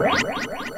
Thank you.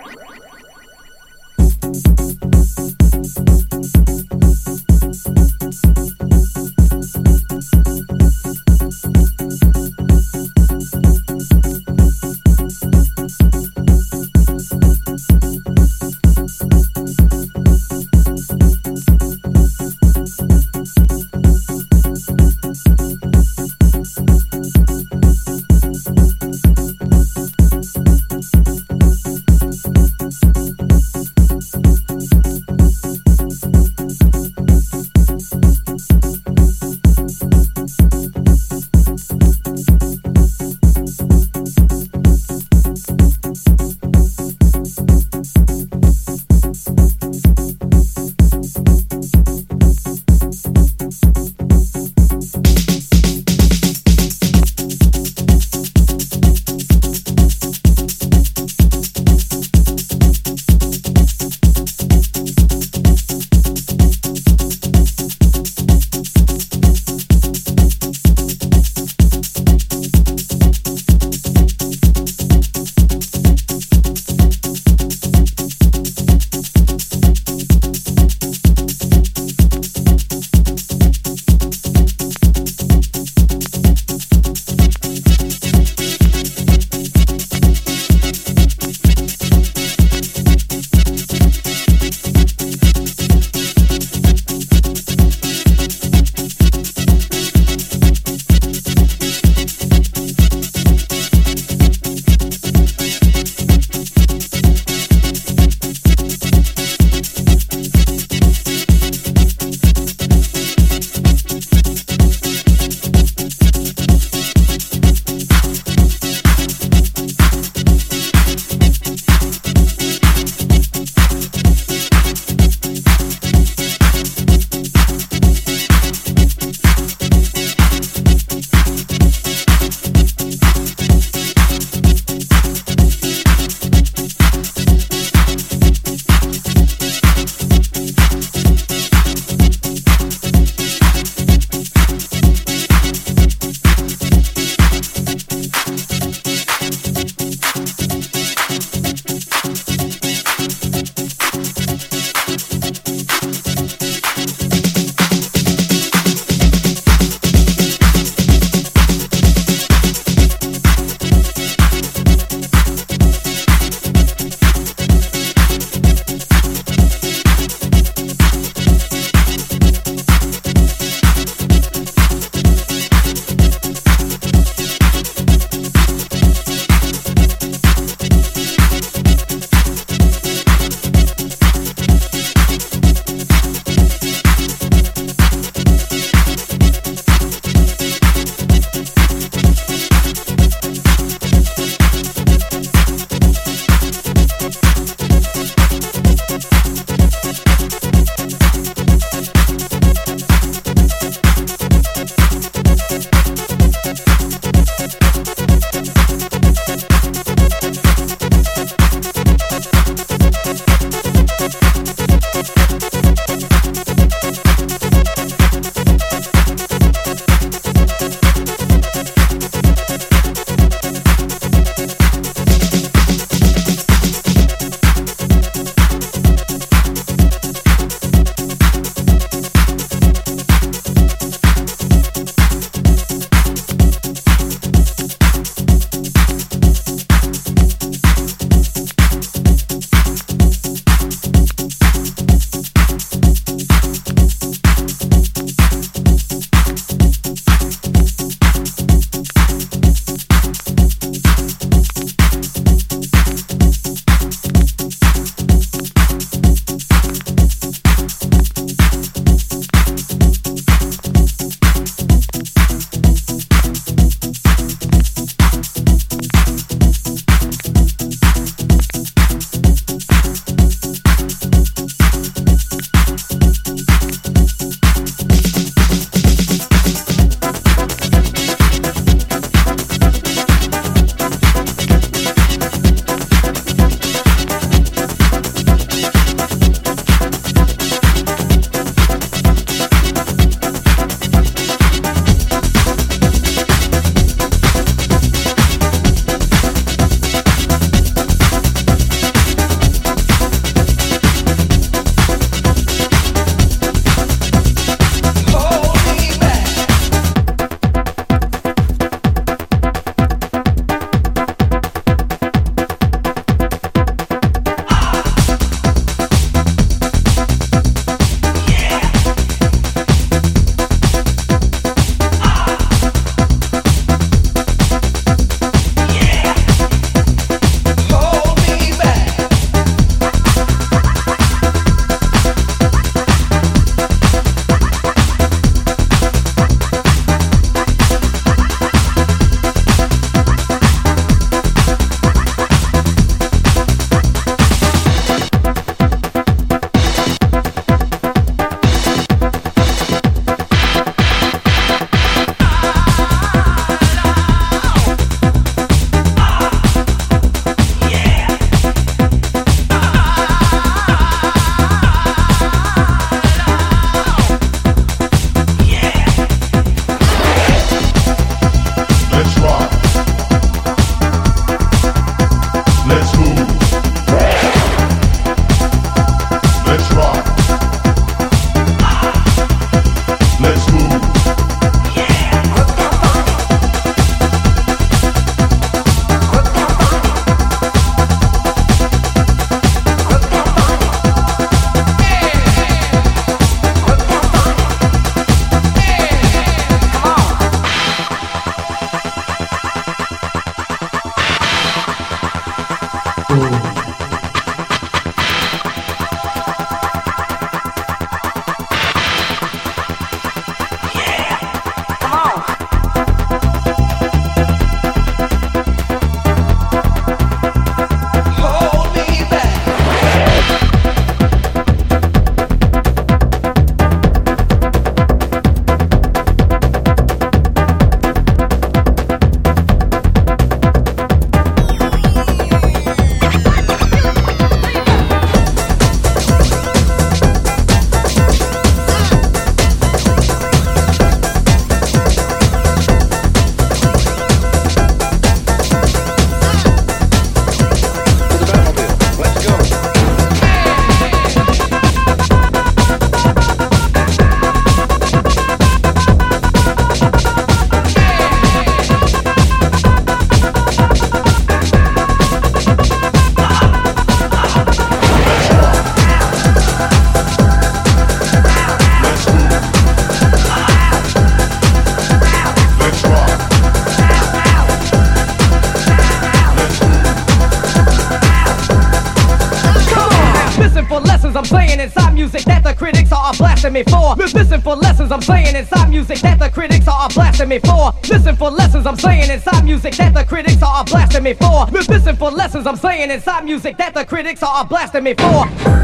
I'm saying inside music that the critics are blasting me for. Listen for lessons I'm saying inside music that the critics are blasting me for. Listen for lessons I'm saying inside music that the critics are blasting me for.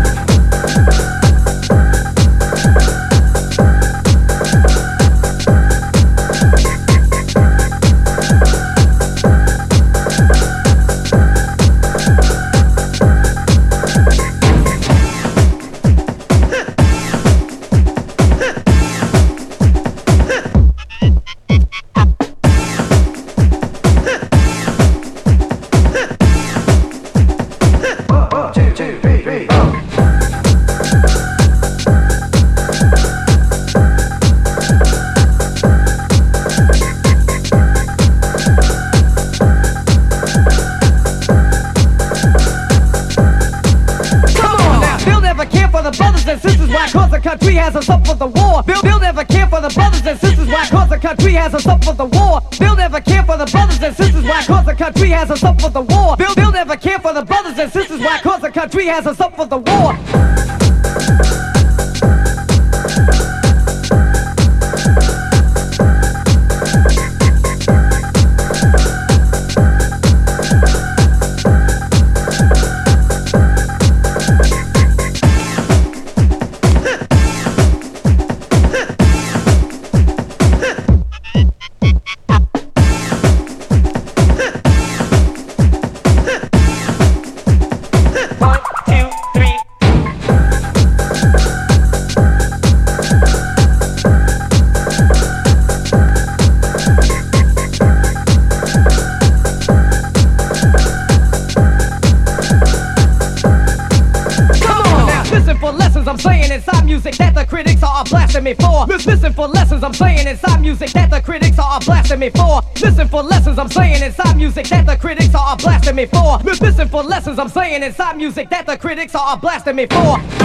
Has us up for the war. Bill never care for the brothers and sisters. Why? Cause the country has us up for the war. Bill, Bill never care for the brothers and sisters. Why? Cause the country has us up for the war. Music that the critics are blasting me for. Listen for lessons I'm saying inside music that the critics are blasting me for. Listen for lessons I'm saying inside music that the critics are blasting me for.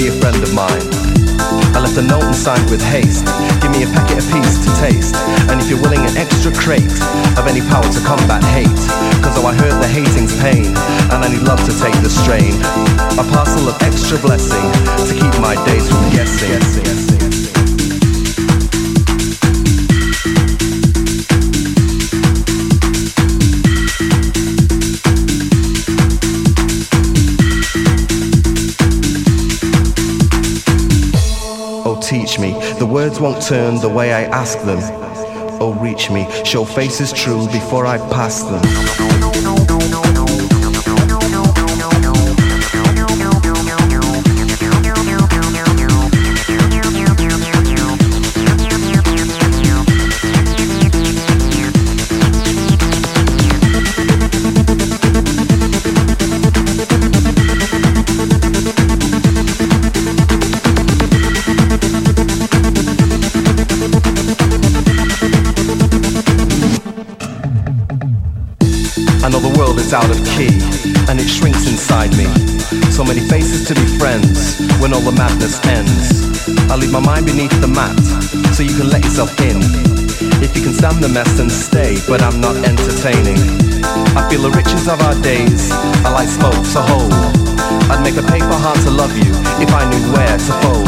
She a friend of mine? I left a note and signed with haste. Give me a packet apiece to taste. And if you're willing, an extra crate of any power to combat hate. Cause though I heard the hating's pain, and I need love to take the strain. A parcel of extra blessing to keep my days from guessing. Words won't turn the way I ask them. Oh, reach me, show faces true before I pass them. So many faces to be friends when all the madness ends. I leave my mind beneath the mat, so you can let yourself in. If you can stand the mess, then stay, but I'm not entertaining. I feel the riches of our days are like smoke, so hold. I'd make a paper heart to love you if I knew where to fold.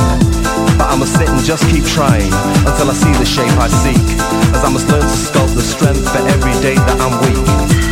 But I must sit and just keep trying until I see the shape I seek. As I must learn to sculpt the strength for every day that I'm weak.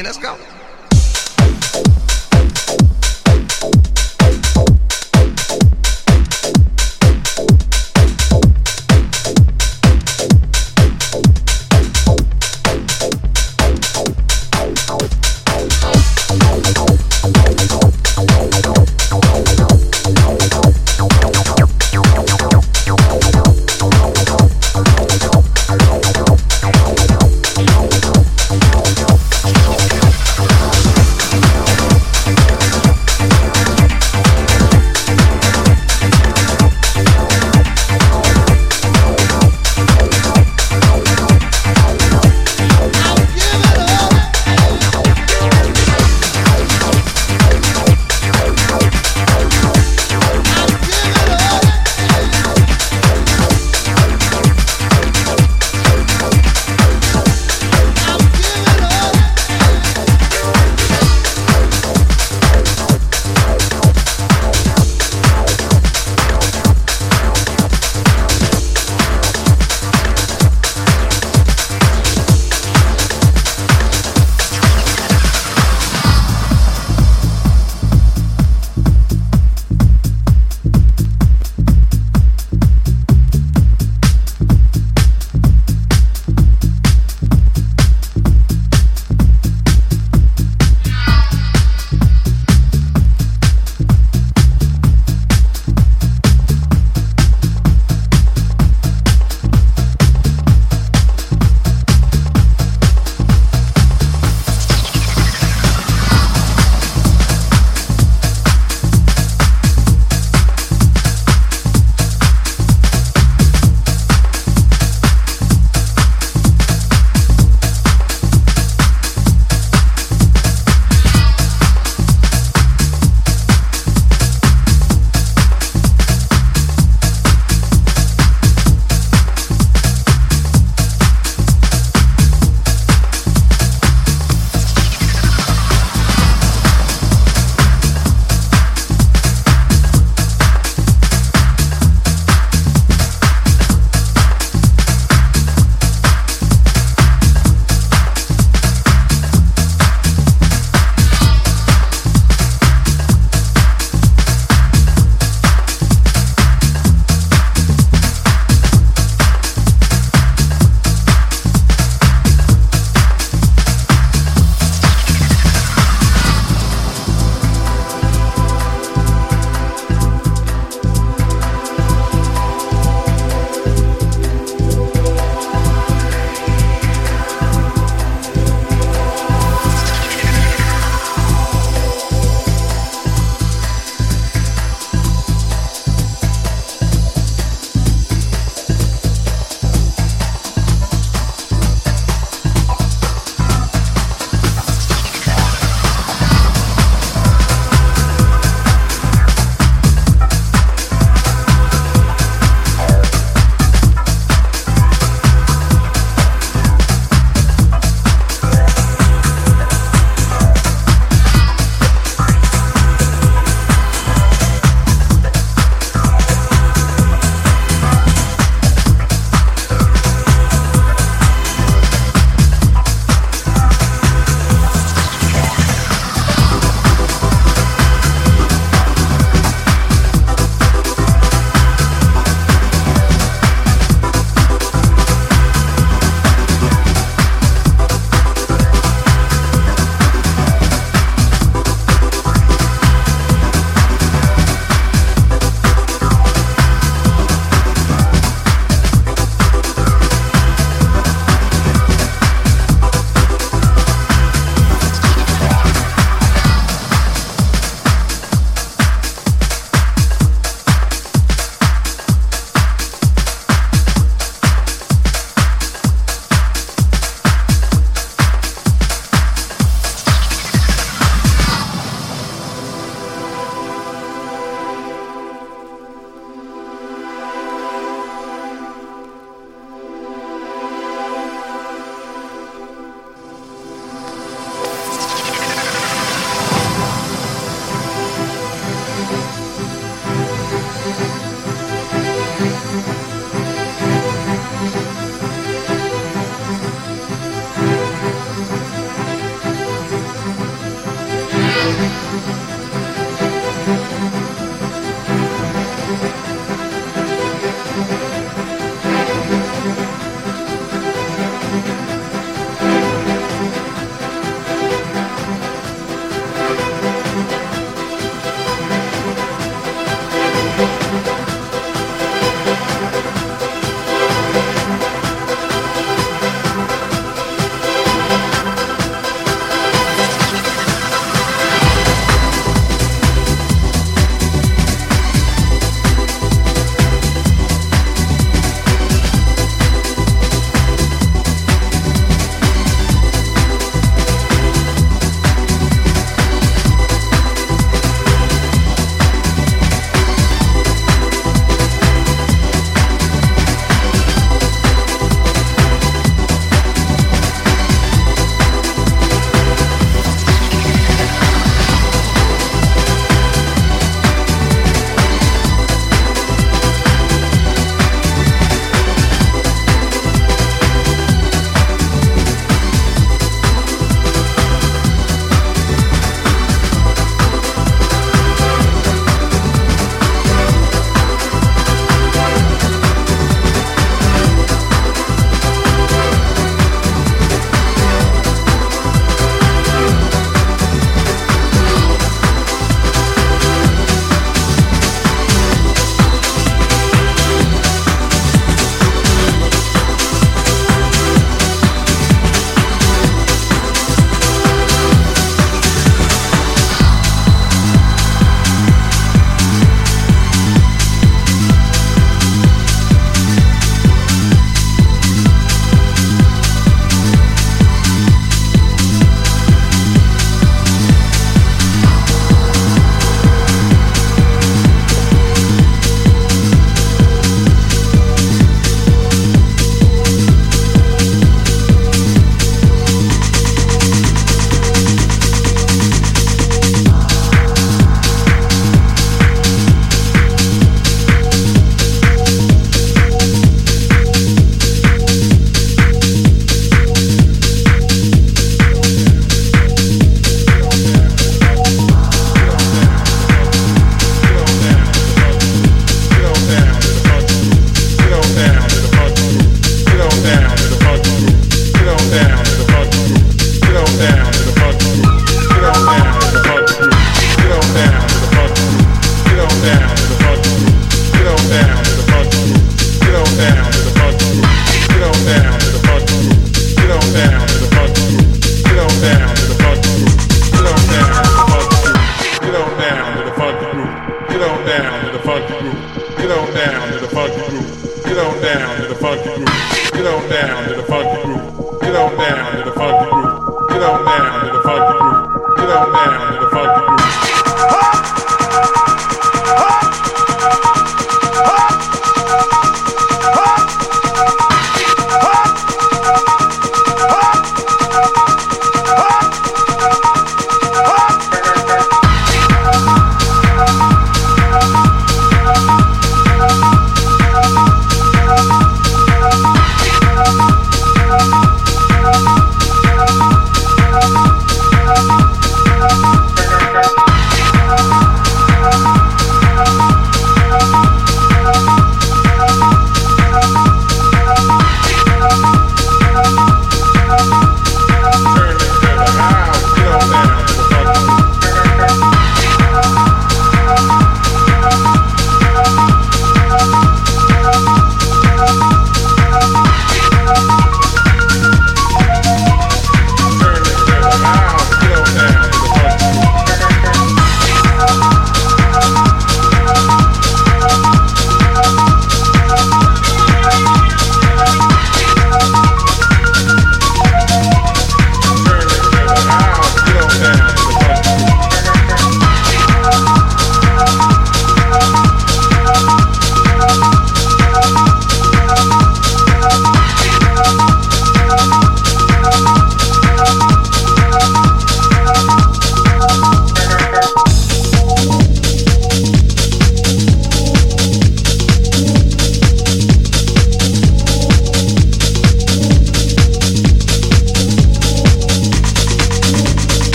Okay, let's go.